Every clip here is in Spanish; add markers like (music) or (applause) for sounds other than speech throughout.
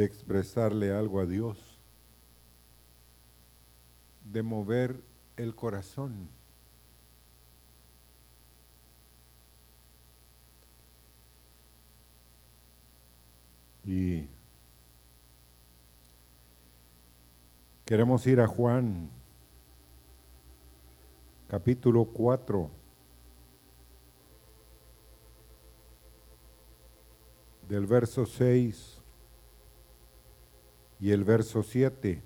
de expresarle algo a Dios, de mover el corazón. Y queremos ir a Juan, capítulo 4. del verso 6 y el verso 7.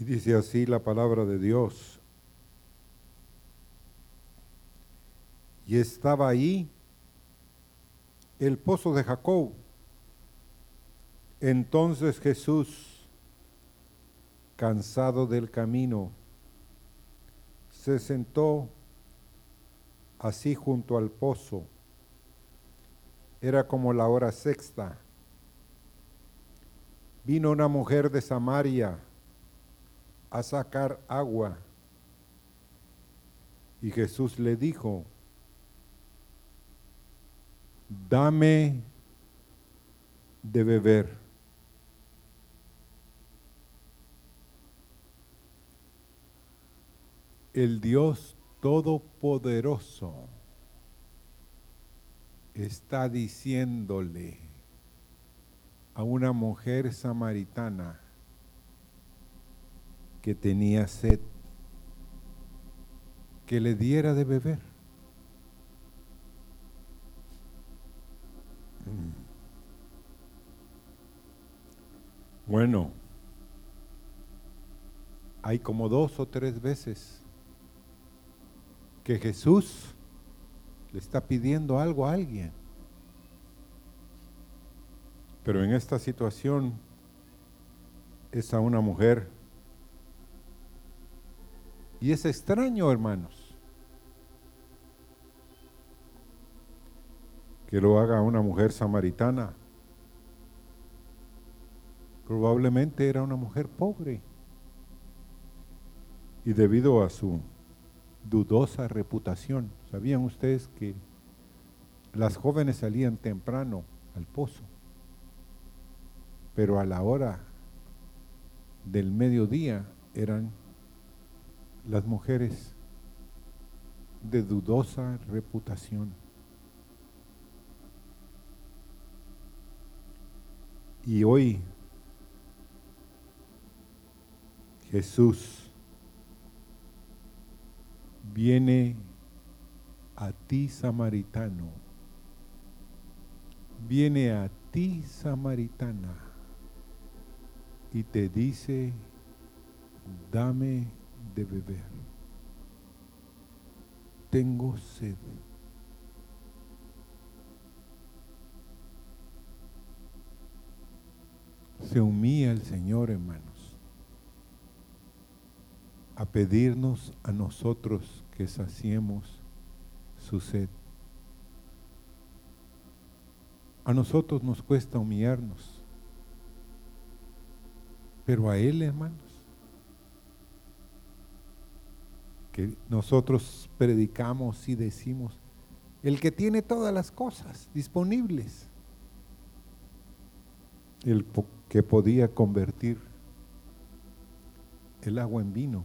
Y dice así la palabra de Dios. Y estaba ahí el pozo de Jacob. Entonces Jesús, cansado del camino, se sentó así junto al pozo. Era como la hora sexta. Vino una mujer de Samaria a sacar agua. Y Jesús le dijo, dame de beber. El Dios Todopoderoso está diciéndole a una mujer samaritana, que tenía sed, que le diera de beber. Mm. Bueno, hay como dos o tres veces que Jesús le está pidiendo algo a alguien. Pero en esta situación es a una mujer y es extraño, hermanos, que lo haga una mujer samaritana. Probablemente era una mujer pobre. Y debido a su dudosa reputación, ¿sabían ustedes que las jóvenes salían temprano al pozo? Pero a la hora del mediodía eran las mujeres de dudosa reputación. Y hoy Jesús viene a ti samaritano, viene a ti samaritana y te dice, dame de beber. Tengo sed. Se humilla el Señor, hermanos, a pedirnos a nosotros que saciemos su sed. A nosotros nos cuesta humillarnos, pero a Él, hermanos, nosotros predicamos y decimos, el que tiene todas las cosas disponibles, el que podía convertir el agua en vino,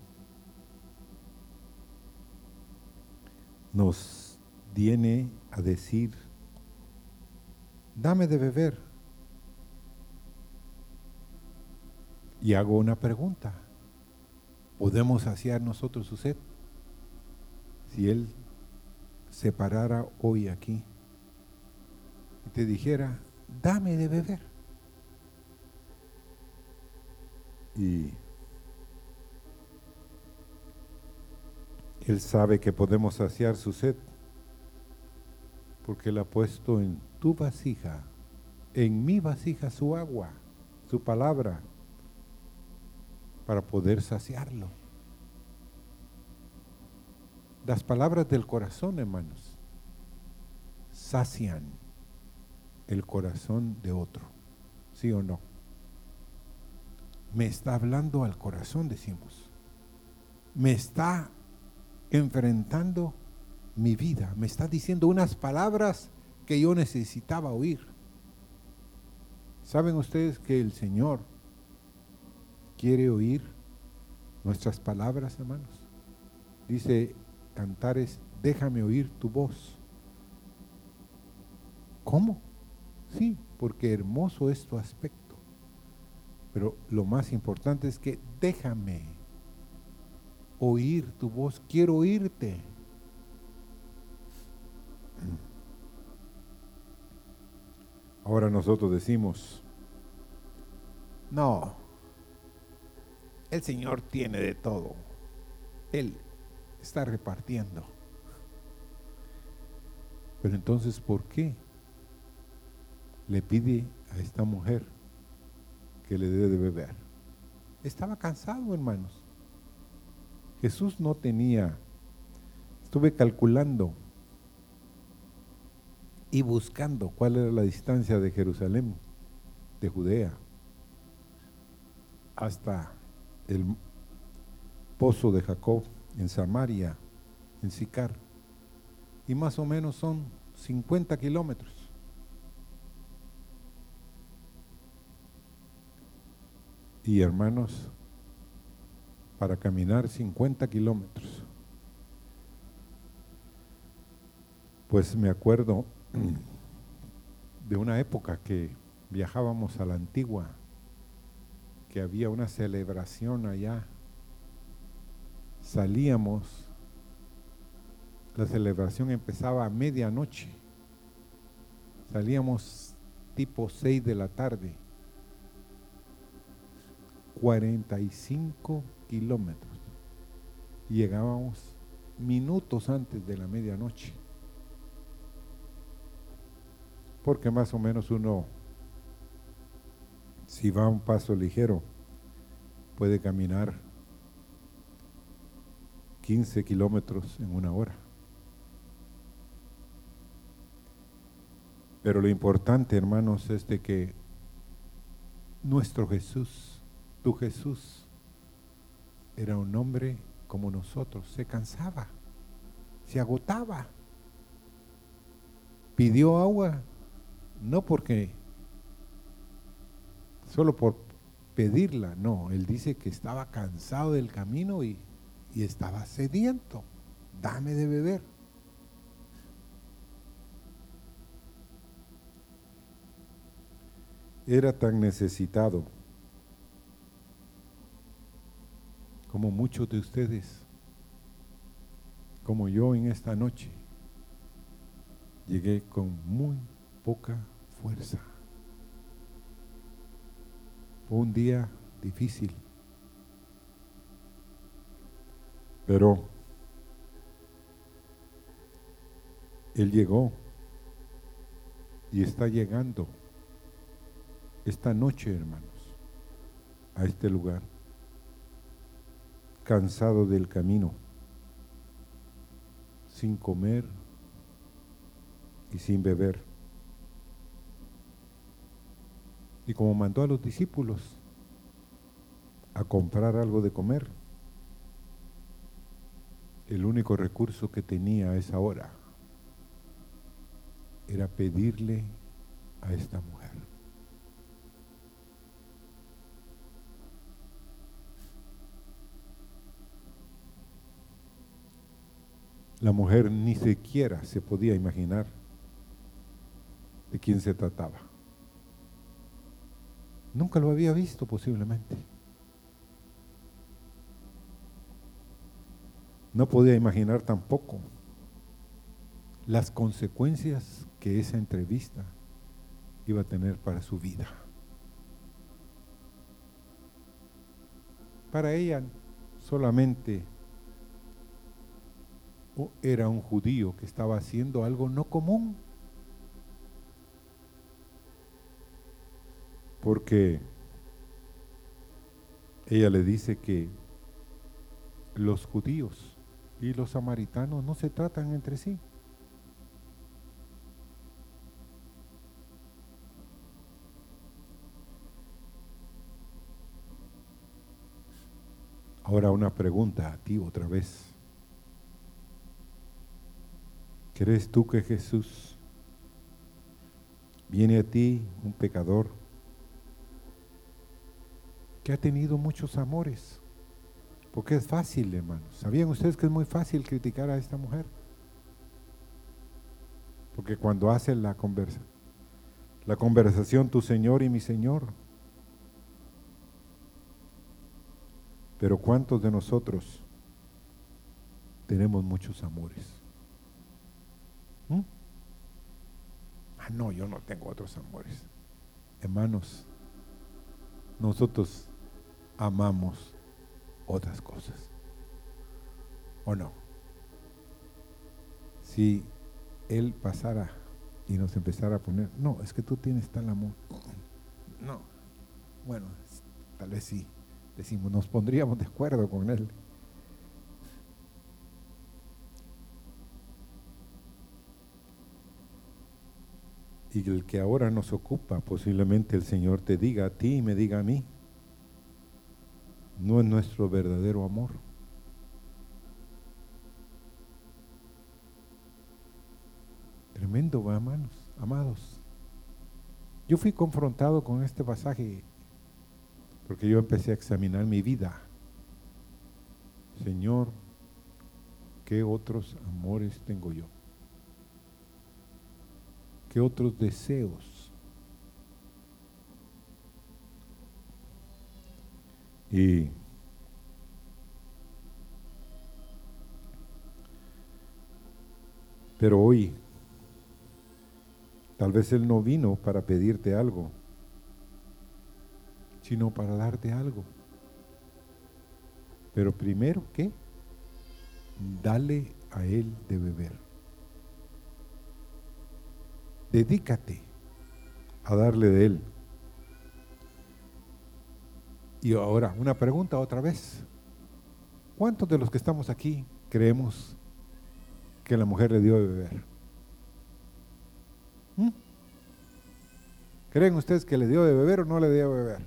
nos viene a decir, dame de beber. Y hago una pregunta, ¿podemos saciar nosotros su sed? si Él se parara hoy aquí y te dijera, dame de beber. Y Él sabe que podemos saciar su sed porque Él ha puesto en tu vasija, en mi vasija su agua, su palabra, para poder saciarlo. Las palabras del corazón, hermanos, sacian el corazón de otro. ¿Sí o no? Me está hablando al corazón, decimos. Me está enfrentando mi vida, me está diciendo unas palabras que yo necesitaba oír. ¿Saben ustedes que el Señor quiere oír nuestras palabras, hermanos? Dice Cantares, déjame oír tu voz. ¿Cómo? Sí, porque hermoso es tu aspecto. Pero lo más importante es que déjame oír tu voz, quiero oírte. Ahora nosotros decimos, no, el Señor tiene de todo. Él está repartiendo. Pero entonces, ¿por qué le pide a esta mujer que le dé de beber? Estaba cansado, hermanos. Jesús no tenía, estuve calculando y buscando cuál era la distancia de Jerusalén, de Judea, hasta el pozo de Jacob en Samaria, en Sicar. Y más o menos son 50 kilómetros. Y hermanos, para caminar 50 kilómetros, pues me acuerdo (clears throat) de una época que viajábamos a la antigua, que había una celebración allá. Salíamos, la celebración empezaba a medianoche. Salíamos tipo 6 de la tarde. 45 kilómetros. Llegábamos minutos antes de la medianoche porque más o menos uno, si va un paso ligero, puede caminar 15 kilómetros en una hora. Pero lo importante, hermanos, es de que nuestro Jesús, tu Jesús, era un hombre como nosotros, se cansaba, se agotaba, pidió agua no porque, solo por pedirla, no, él dice que estaba cansado del camino y, y estaba sediento, dame de beber. Era tan necesitado como muchos de ustedes, como yo en esta noche, llegué con muy poca fuerza. Fue un día difícil, pero Él llegó y está llegando esta noche, hermanos, a este lugar, cansado del camino, sin comer y sin beber. Y como mandó a los discípulos a comprar algo de comer, el único recurso que tenía a esa hora era pedirle a esta mujer. La mujer ni siquiera se podía imaginar de quién se trataba. Nunca lo había visto posiblemente. No podía imaginar tampoco las consecuencias que esa entrevista iba a tener para su vida. Para ella solamente era un judío que estaba haciendo algo no común. porque ella le dice que los judíos y los samaritanos no se tratan entre sí. Ahora una pregunta a ti otra vez. ¿Crees tú que Jesús viene a ti, un pecador, que ha tenido muchos amores? Porque es fácil, hermanos. ¿Sabían ustedes que es muy fácil criticar a esta mujer? Porque cuando hace la conversa, la conversación tu Señor y mi Señor. Pero ¿cuántos de nosotros tenemos muchos amores? ¿Mm? Ah, no, yo no tengo otros amores. Hermanos, nosotros amamos otras cosas. ¿O no? Si Él pasara y nos empezara a poner, no, es que tú tienes tal amor. No, bueno, tal vez sí, decimos, nos pondríamos de acuerdo con Él. Y el que ahora nos ocupa, posiblemente el Señor te diga a ti y me diga a mí, no es nuestro verdadero amor. Tremendo, hermanos, amados. Yo fui confrontado con este pasaje porque yo empecé a examinar mi vida. Señor, ¿qué otros amores tengo yo? ¿Qué otros deseos? Y pero hoy tal vez Él no vino para pedirte algo, sino para darte algo. Pero primero, ¿qué? Dale a Él de beber. Dedícate a darle de Él. Y ahora, una pregunta otra vez. ¿Cuántos de los que estamos aquí creemos que la mujer le dio de beber? ¿Mm? ¿Creen ustedes que le dio de beber o no le dio de beber?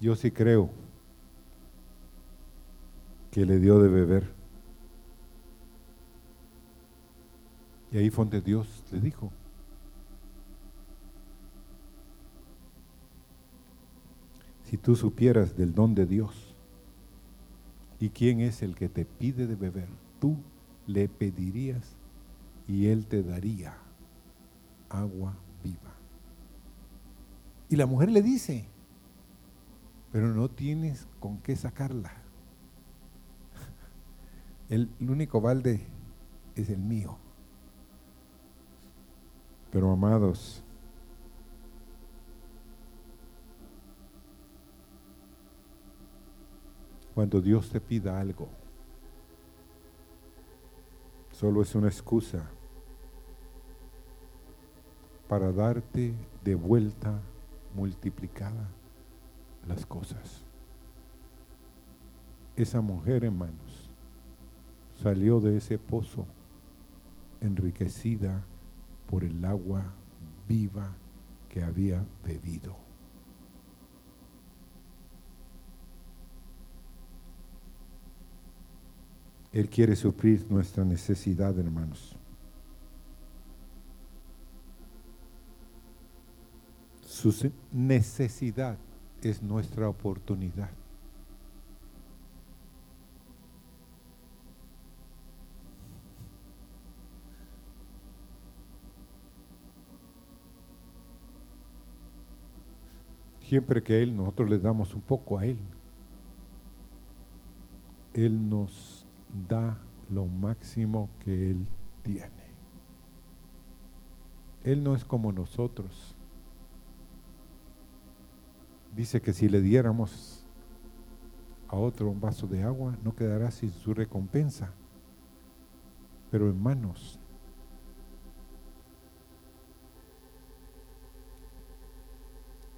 Yo sí creo que le dio de beber. Y ahí fue donde Dios le dijo, Si tú supieras del don de Dios y quién es el que te pide de beber, tú le pedirías y él te daría agua viva. Y la mujer le dice, pero no tienes con qué sacarla. (laughs) El, único balde es el mío. Pero amados, Cuando Dios te pida algo, solo es una excusa para darte de vuelta multiplicada las cosas. Esa mujer, hermanos, salió de ese pozo enriquecida por el agua viva que había bebido. Él quiere suplir nuestra necesidad, hermanos. Su necesidad es nuestra oportunidad. Siempre que Él, nosotros le damos un poco a Él, Él nos da lo máximo que Él tiene. Él no es como nosotros. Dice que si le diéramos a otro un vaso de agua, no quedará sin su recompensa. Pero hermanos,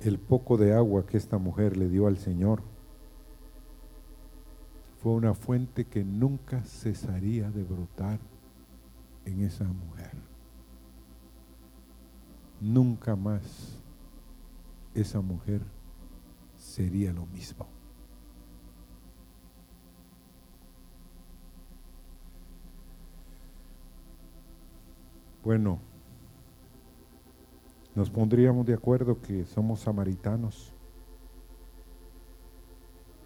el poco de agua que esta mujer le dio al Señor, fue una fuente que nunca cesaría de brotar en esa mujer. Nunca más esa mujer sería lo mismo. Bueno, nos pondríamos de acuerdo que somos samaritanos.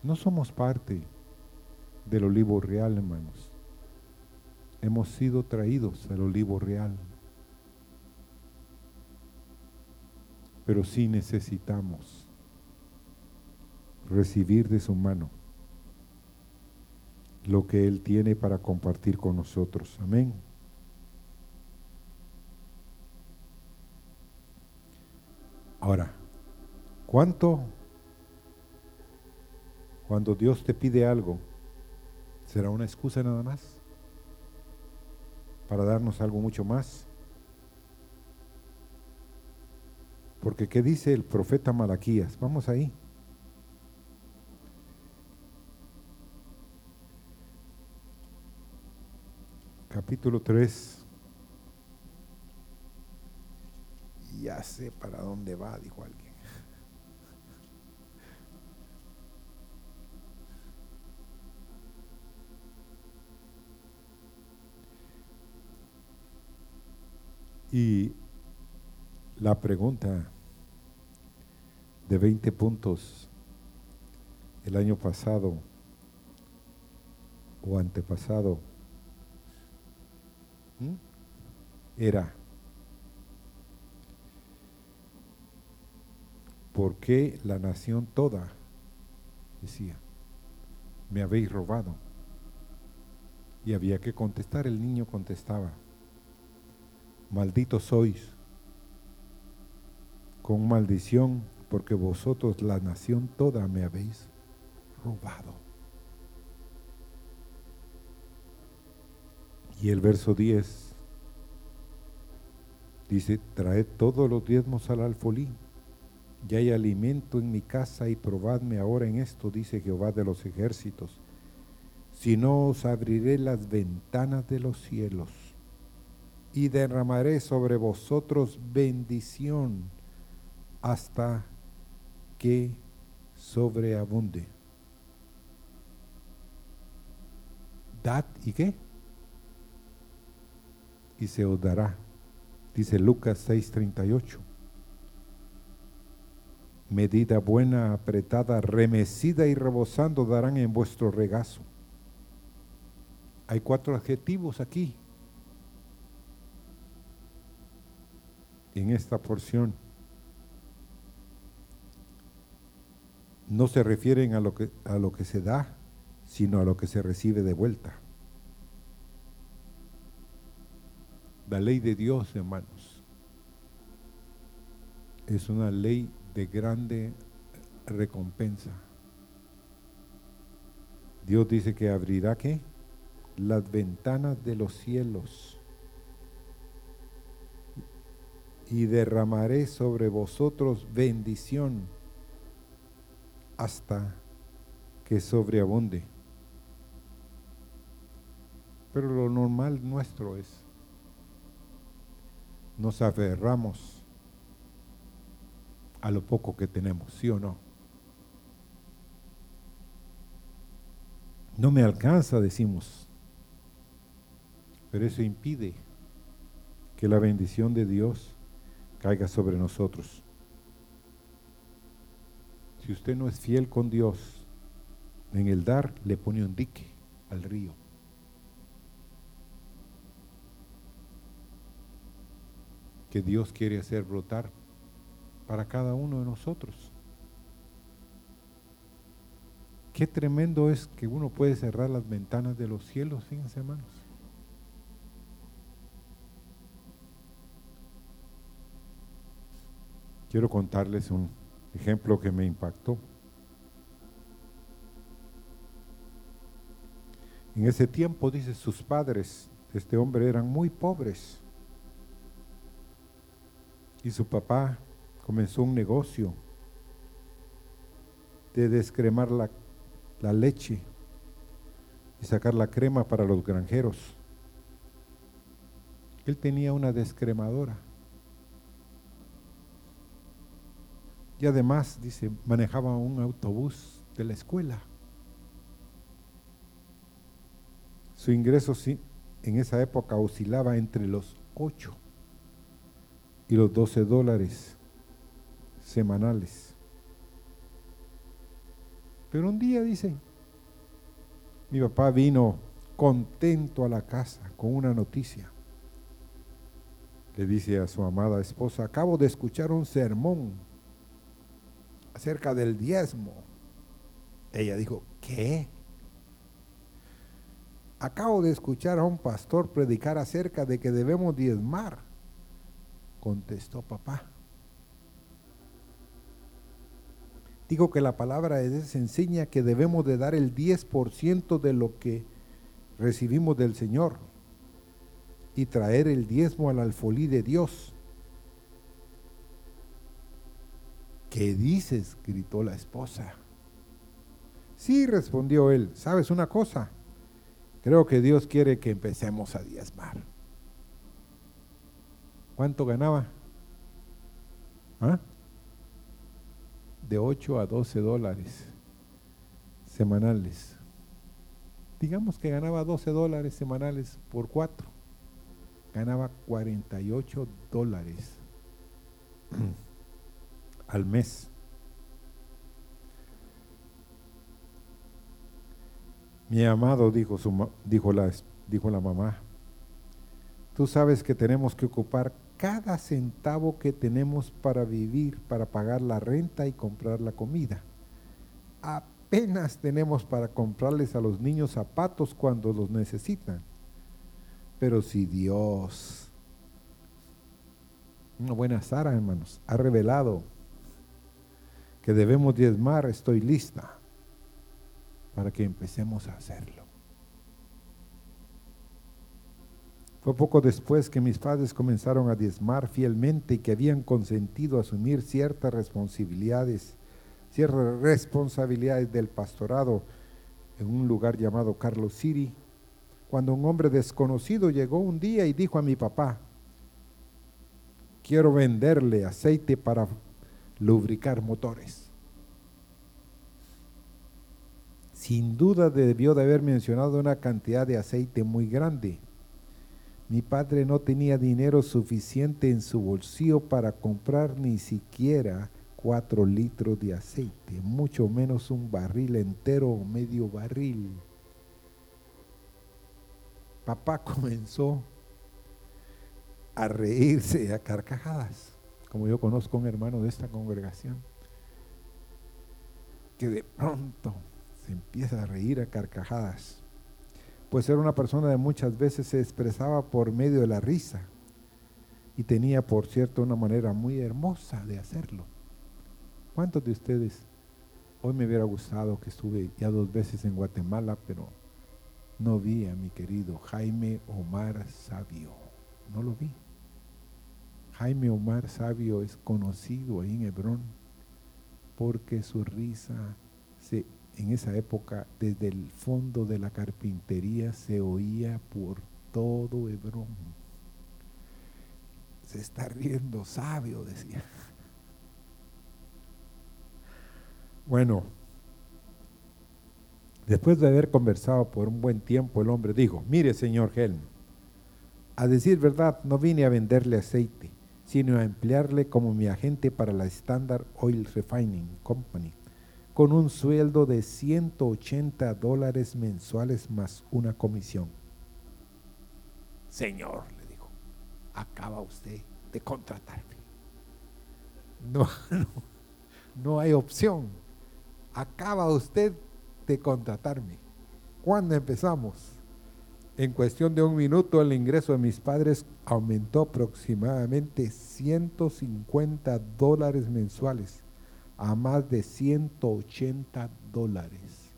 No somos parte del olivo real, hermanos. Hemos sido traídos al olivo real. Pero sí necesitamos recibir de su mano lo que Él tiene para compartir con nosotros. Amén. Ahora, ¿cuánto cuando Dios te pide algo, será una excusa nada más para darnos algo mucho más? Porque ¿qué dice el profeta Malaquías? Vamos ahí. Capítulo 3. Ya sé para dónde va, dijo alguien. Y la pregunta de 20 puntos el año pasado o antepasado era ¿por qué la nación toda decía, me habéis robado? Y había que contestar, el niño contestaba, malditos sois, con maldición, porque vosotros la nación toda me habéis robado. Y el verso 10 dice, traed todos los diezmos al alfolí ya hay alimento en mi casa y probadme ahora en esto, dice Jehová de los ejércitos. Si no os abriré las ventanas de los cielos y derramaré sobre vosotros bendición hasta que sobreabunde. Dad y qué? Y se os dará, dice Lucas 6:38 medida buena, apretada, remecida y rebosando darán en vuestro regazo. Hay cuatro adjetivos aquí en esta porción. No se refieren a lo que, a lo que se da, sino a lo que se recibe de vuelta. La ley de Dios, hermanos, es una ley de grande recompensa. Dios dice que abrirá qué? Las ventanas de los cielos y derramaré sobre vosotros bendición hasta que sobreabunde. Pero lo normal nuestro es, nos aferramos a lo poco que tenemos, ¿sí o no? No me alcanza, decimos, pero eso impide que la bendición de Dios caiga sobre nosotros. Si usted no es fiel con Dios, en el dar le pone un dique al río. Que Dios quiere hacer brotar para cada uno de nosotros. Qué tremendo es que uno puede cerrar las ventanas de los cielos, fíjense hermanos. Quiero contarles un ejemplo que me impactó. En ese tiempo, dice, sus padres, este hombre, eran muy pobres. Y su papá comenzó un negocio de descremar la, leche y sacar la crema para los granjeros. Él tenía una descremadora. Y además, dice, manejaba un autobús de la escuela. Su ingreso en esa época oscilaba entre los 8 y los 12 dólares semanales. Pero un día dice, mi papá vino contento a la casa con una noticia. Le dice a su amada esposa, acabo de escuchar un sermón acerca del diezmo. Ella dijo, ¿qué? Acabo de escuchar a un pastor predicar acerca de que debemos diezmar. Contestó papá. Digo que la palabra de Dios enseña que debemos de dar el 10% de lo que recibimos del Señor y traer el diezmo al alfolí de Dios. ¿Qué dices? gritó la esposa. Sí, respondió él, ¿sabes una cosa? Creo que Dios quiere que empecemos a diezmar. ¿Cuánto ganaba? ¿Ah? De 8 a 12 dólares semanales. Digamos que ganaba 12 dólares semanales por 4. Ganaba 48 dólares (clears throat) al mes. Mi amado, dijo, su, dijo, la, dijo la mamá, tú sabes que tenemos que ocupar cada centavo que tenemos para vivir, para pagar la renta y comprar la comida. Apenas tenemos para comprarles a los niños zapatos cuando los necesitan. Pero si Dios, una buena Sara, hermanos, ha revelado que debemos diezmar, estoy lista para que empecemos a hacerlo. Fue poco después que mis padres comenzaron a diezmar fielmente y que habían consentido asumir ciertas responsabilidades, ciertas responsabilidades del pastorado en un lugar llamado Carlos City, cuando un hombre desconocido llegó un día y dijo a mi papá, quiero venderle aceite para lubricar motores. sin duda debió de haber mencionado una cantidad de aceite muy grande. Mi padre no tenía dinero suficiente en su bolsillo para comprar ni siquiera cuatro litros de aceite, mucho menos un barril entero o medio barril. Papá (laughs) comenzó a reírse a carcajadas, como yo conozco a un hermano de esta congregación, que de pronto se empieza a reír a carcajadas. Pues era una persona de muchas veces se expresaba por medio de la risa y tenía, por cierto, una manera muy hermosa de hacerlo. ¿Cuántos de ustedes hoy me hubiera gustado que estuve ya dos veces en Guatemala, pero no vi a mi querido Jaime Omar Sabio? No lo vi. Jaime Omar Sabio es conocido ahí en Hebrón porque su risa en esa época desde el fondo de la carpintería se oía por todo Hebrón. Se está riendo sabio, decía. Bueno, después de haber conversado por un buen tiempo, el hombre dijo, mire señor Helm, a decir verdad, no vine a venderle aceite, sino a emplearle como mi agente para la Standard Oil Refining Company con un sueldo de 180 dólares mensuales más una comisión. Señor, le dijo, acaba usted de contratarme. No, no, no hay opción. Acaba usted de contratarme. ¿Cuándo empezamos? En cuestión de un minuto el ingreso de mis padres aumentó aproximadamente 150 dólares mensuales a más de 180 dólares.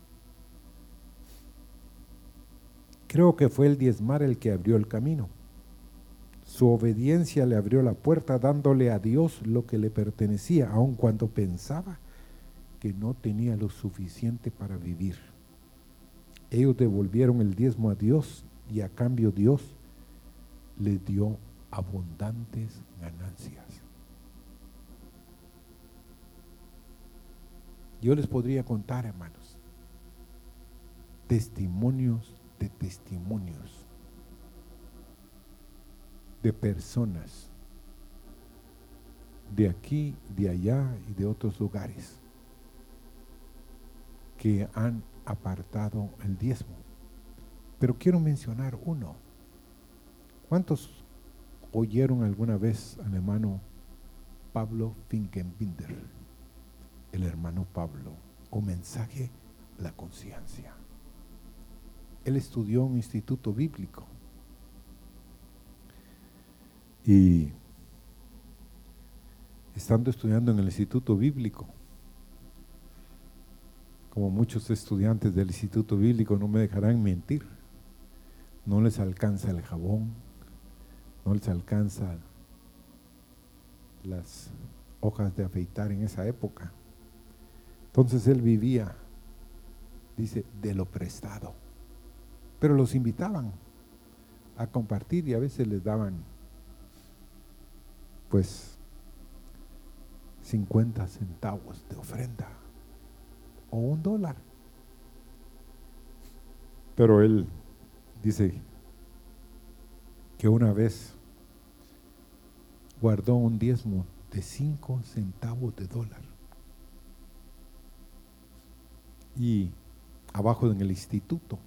Creo que fue el diezmar el que abrió el camino. Su obediencia le abrió la puerta dándole a Dios lo que le pertenecía, aun cuando pensaba que no tenía lo suficiente para vivir. Ellos devolvieron el diezmo a Dios y a cambio Dios les dio abundantes ganancias. Yo les podría contar, hermanos, testimonios de testimonios de personas de aquí, de allá y de otros lugares que han apartado el diezmo. Pero quiero mencionar uno. ¿Cuántos oyeron alguna vez al hermano Pablo Finkenbinder? El hermano Pablo, o mensaje la conciencia. Él estudió un instituto bíblico y estando estudiando en el instituto bíblico, como muchos estudiantes del instituto bíblico no me dejarán mentir, no les alcanza el jabón, no les alcanza las hojas de afeitar en esa época. Entonces él vivía, dice, de lo prestado. Pero los invitaban a compartir y a veces les daban, pues, 50 centavos de ofrenda o un dólar. Pero él dice que una vez guardó un diezmo de 5 centavos de dólar. Y abajo en el instituto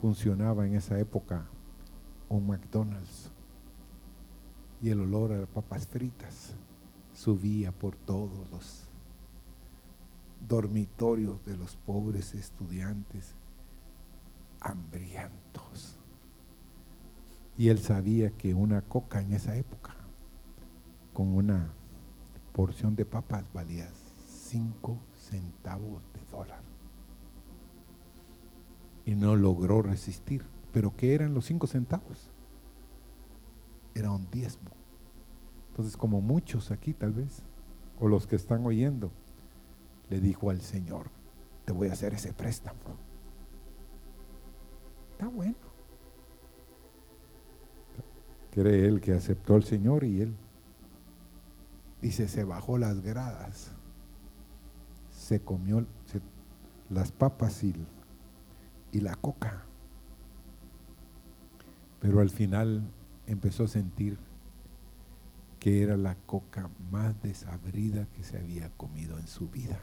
funcionaba en esa época un McDonald's y el olor a papas fritas subía por todos los dormitorios de los pobres estudiantes hambrientos. Y él sabía que una coca en esa época, con una porción de papas, valía cinco centavos de dólar. Y no logró resistir. ¿Pero qué eran los cinco centavos? Era un diezmo. Entonces, como muchos aquí tal vez, o los que están oyendo, le dijo al Señor, te voy a hacer ese préstamo. Está bueno. Cree él que aceptó al Señor y él dice, se bajó las gradas, se comió las papas y, y la coca. Pero al final empezó a sentir que era la coca más desabrida que se había comido en su vida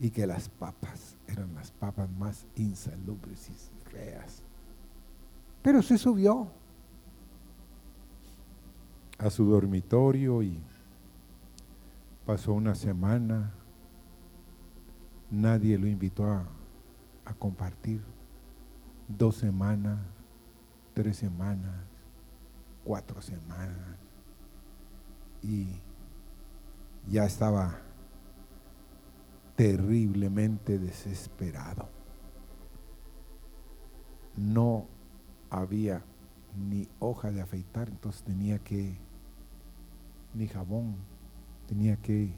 y que las papas eran las papas más insalubres y feas. Pero se subió a su dormitorio y pasó una semana. Nadie lo invitó a, compartir. Dos semanas, tres semanas, cuatro semanas. Y ya estaba terriblemente desesperado. No había ni hoja de afeitar, entonces tenía que, ni jabón, tenía que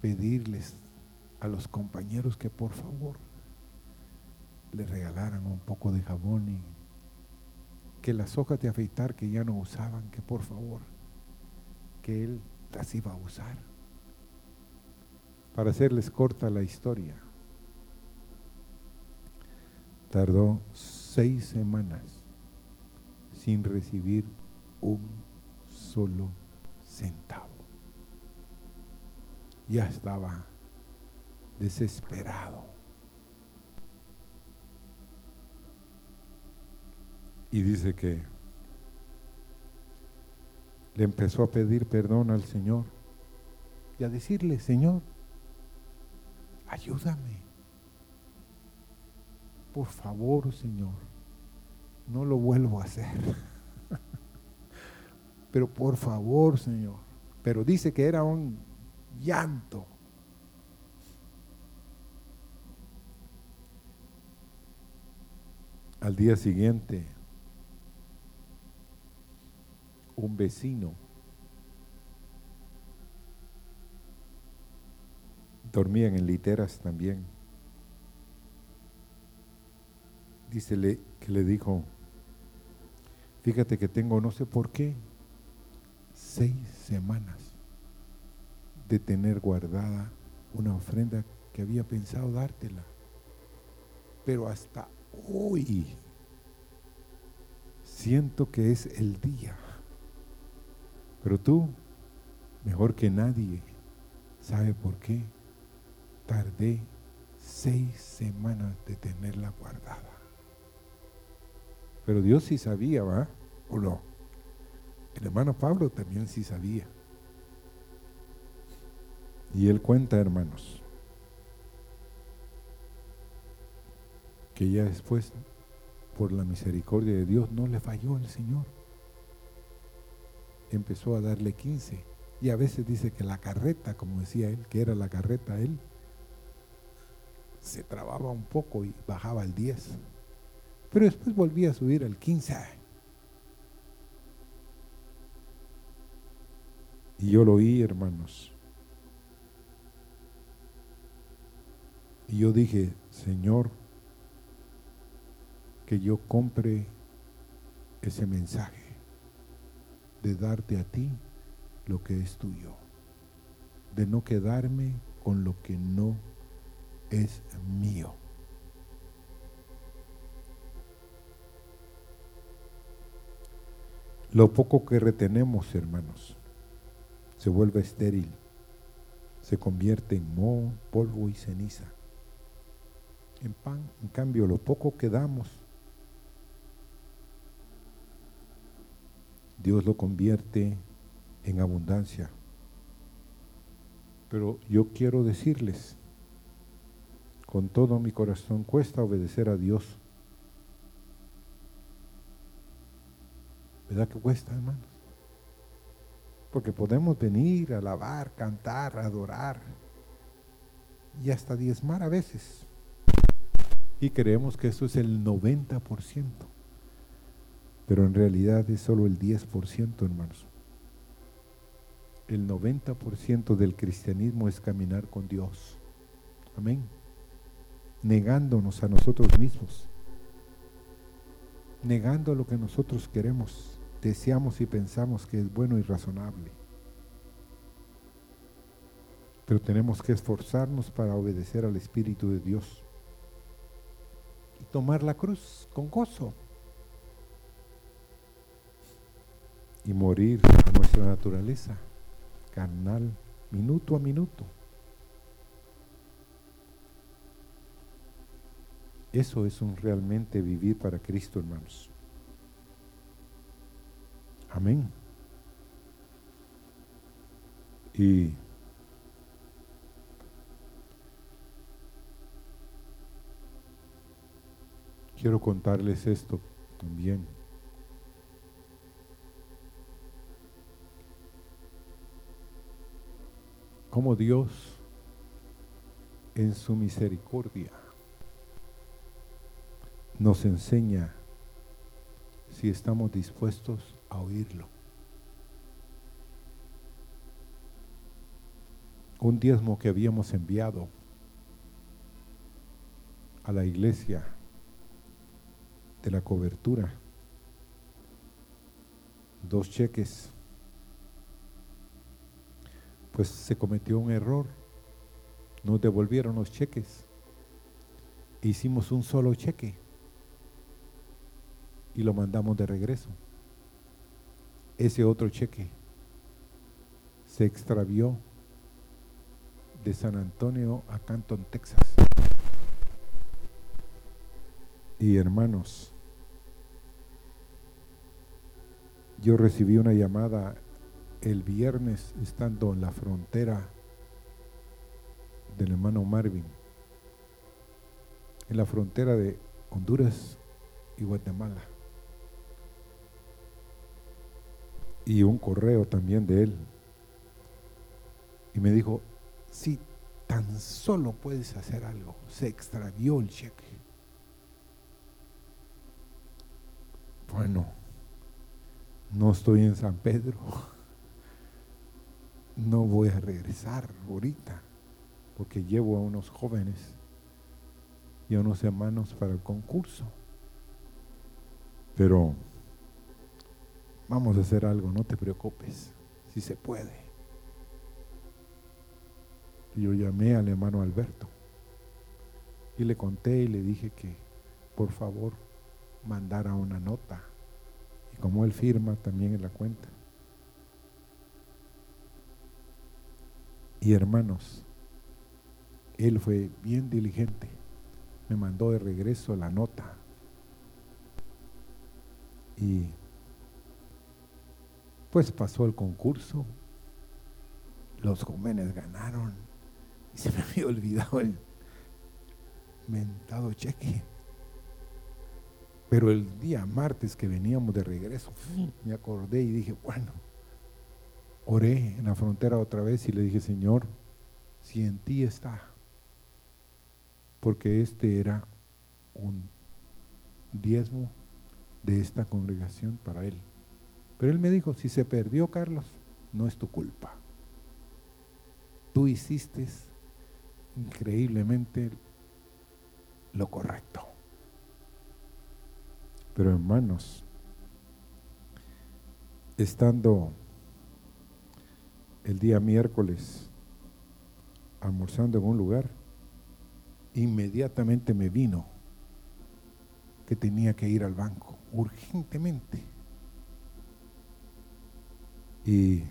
pedirles a los compañeros que por favor le regalaran un poco de jabón y que las hojas de afeitar que ya no usaban, que por favor, que él las iba a usar para hacerles corta la historia, tardó seis semanas sin recibir un solo centavo. Ya estaba desesperado. Y dice que le empezó a pedir perdón al Señor y a decirle, Señor, ayúdame. Por favor, Señor, no lo vuelvo a hacer. (laughs) Pero por favor, Señor. Pero dice que era un llanto. Al día siguiente, un vecino dormían en literas también. Dícele que le dijo, fíjate que tengo no sé por qué, seis semanas de tener guardada una ofrenda que había pensado dártela. Pero hasta hoy siento que es el día. Pero tú mejor que nadie. ¿Sabe por qué? Tardé seis semanas de tenerla guardada. Pero Dios sí sabía, ¿va? ¿O no? El hermano Pablo también sí sabía. Y él cuenta, hermanos, que ya después, por la misericordia de Dios, no le falló al Señor. Empezó a darle 15. Y a veces dice que la carreta, como decía él, que era la carreta él, se trababa un poco y bajaba al 10. Pero después volvía a subir al 15. Y yo lo oí, hermanos. Y yo dije, Señor, que yo compre ese mensaje de darte a ti lo que es tuyo, de no quedarme con lo que no es mío. Lo poco que retenemos, hermanos, se vuelve estéril, se convierte en moho, polvo y ceniza. En pan, en cambio, lo poco que damos, Dios lo convierte en abundancia. Pero yo quiero decirles, con todo mi corazón cuesta obedecer a Dios. ¿Verdad que cuesta, hermanos? Porque podemos venir, alabar, cantar, adorar y hasta diezmar a veces. Y creemos que eso es el 90%. Pero en realidad es solo el 10%, hermanos. El 90% del cristianismo es caminar con Dios. Amén negándonos a nosotros mismos, negando lo que nosotros queremos, deseamos y pensamos que es bueno y razonable. Pero tenemos que esforzarnos para obedecer al Espíritu de Dios y tomar la cruz con gozo y morir a nuestra naturaleza carnal minuto a minuto. Eso es un realmente vivir para Cristo, hermanos. Amén. Y quiero contarles esto también. Como Dios en su misericordia nos enseña si estamos dispuestos a oírlo. Un diezmo que habíamos enviado a la iglesia de la cobertura, dos cheques, pues se cometió un error, nos devolvieron los cheques, hicimos un solo cheque y lo mandamos de regreso. Ese otro cheque se extravió de San Antonio a Canton, Texas. Y hermanos, yo recibí una llamada el viernes estando en la frontera del hermano Marvin, en la frontera de Honduras y Guatemala. y un correo también de él. Y me dijo, si tan solo puedes hacer algo, se extravió el cheque. Bueno, no estoy en San Pedro. No voy a regresar ahorita, porque llevo a unos jóvenes y a unos hermanos para el concurso. Pero vamos a hacer algo, no te preocupes, si se puede. yo llamé al hermano Alberto y le conté y le dije que por favor mandara una nota. Y como él firma también en la cuenta. Y hermanos, él fue bien diligente. Me mandó de regreso la nota. Y pues pasó el concurso. Los jóvenes ganaron. Y se me (laughs) había olvidado el mentado cheque. Pero el día martes que veníamos de regreso, me acordé y dije, bueno, oré en la frontera otra vez y le dije, Señor, si en ti está, porque este era un diezmo de esta congregación para él. Pero él me dijo, si se perdió Carlos, no es tu culpa. Tú hiciste increíblemente lo correcto. Pero hermanos, estando el día miércoles almorzando en un lugar, inmediatamente me vino que tenía que ir al banco, urgentemente. Y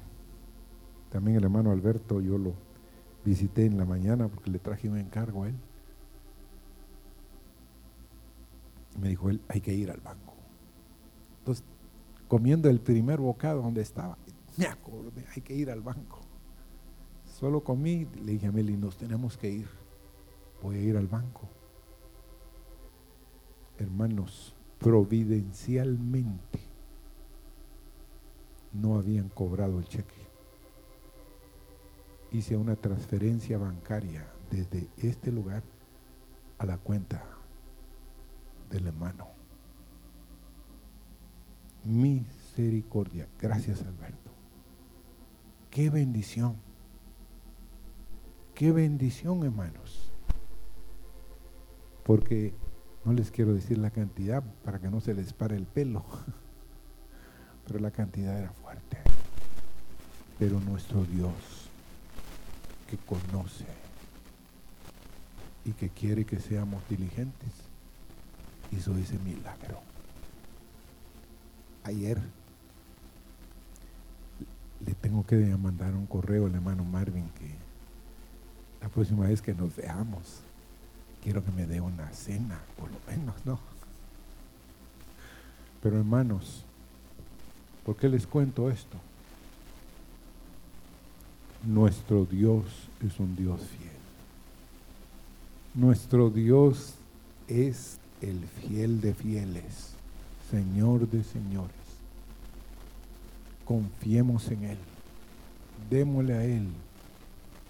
también el hermano Alberto, yo lo visité en la mañana porque le traje un encargo a él. Me dijo él, hay que ir al banco. Entonces, comiendo el primer bocado donde estaba, hay que ir al banco. Solo comí, le dije a Meli, nos tenemos que ir. Voy a ir al banco. Hermanos, providencialmente no habían cobrado el cheque. Hice una transferencia bancaria desde este lugar a la cuenta del hermano. Misericordia. Gracias Alberto. Qué bendición. Qué bendición, hermanos. Porque no les quiero decir la cantidad para que no se les pare el pelo. (laughs) Pero la cantidad era fuerte. Pero nuestro Dios, que conoce y que quiere que seamos diligentes, hizo ese milagro. Ayer le tengo que mandar un correo al hermano Marvin que la próxima vez que nos veamos, quiero que me dé una cena, por lo menos, ¿no? Pero hermanos, ¿por qué les cuento esto? Nuestro Dios es un Dios fiel. Nuestro Dios es el fiel de fieles, Señor de señores. Confiemos en Él, démosle a Él,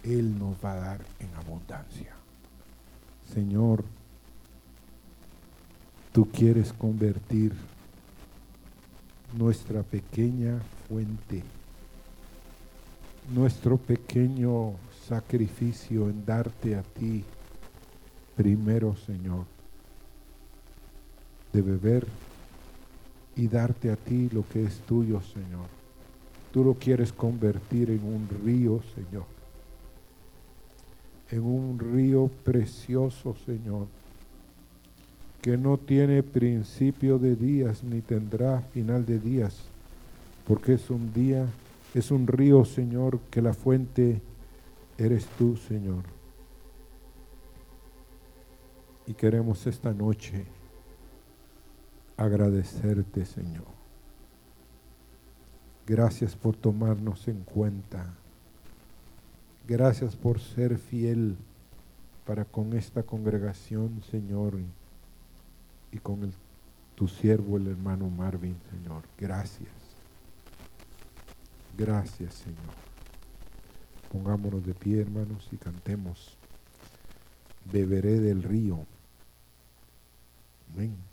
Él nos va a dar en abundancia. Señor, tú quieres convertir nuestra pequeña fuente, nuestro pequeño sacrificio en darte a ti primero, Señor de beber y darte a ti lo que es tuyo, Señor. Tú lo quieres convertir en un río, Señor. En un río precioso, Señor, que no tiene principio de días ni tendrá final de días, porque es un día, es un río, Señor, que la fuente eres tú, Señor. Y queremos esta noche agradecerte, Señor. Gracias por tomarnos en cuenta. Gracias por ser fiel para con esta congregación, Señor, y con tu siervo, el hermano Marvin, Señor. Gracias. Gracias, Señor. Pongámonos de pie, hermanos, y cantemos. Beberé del río. Amén.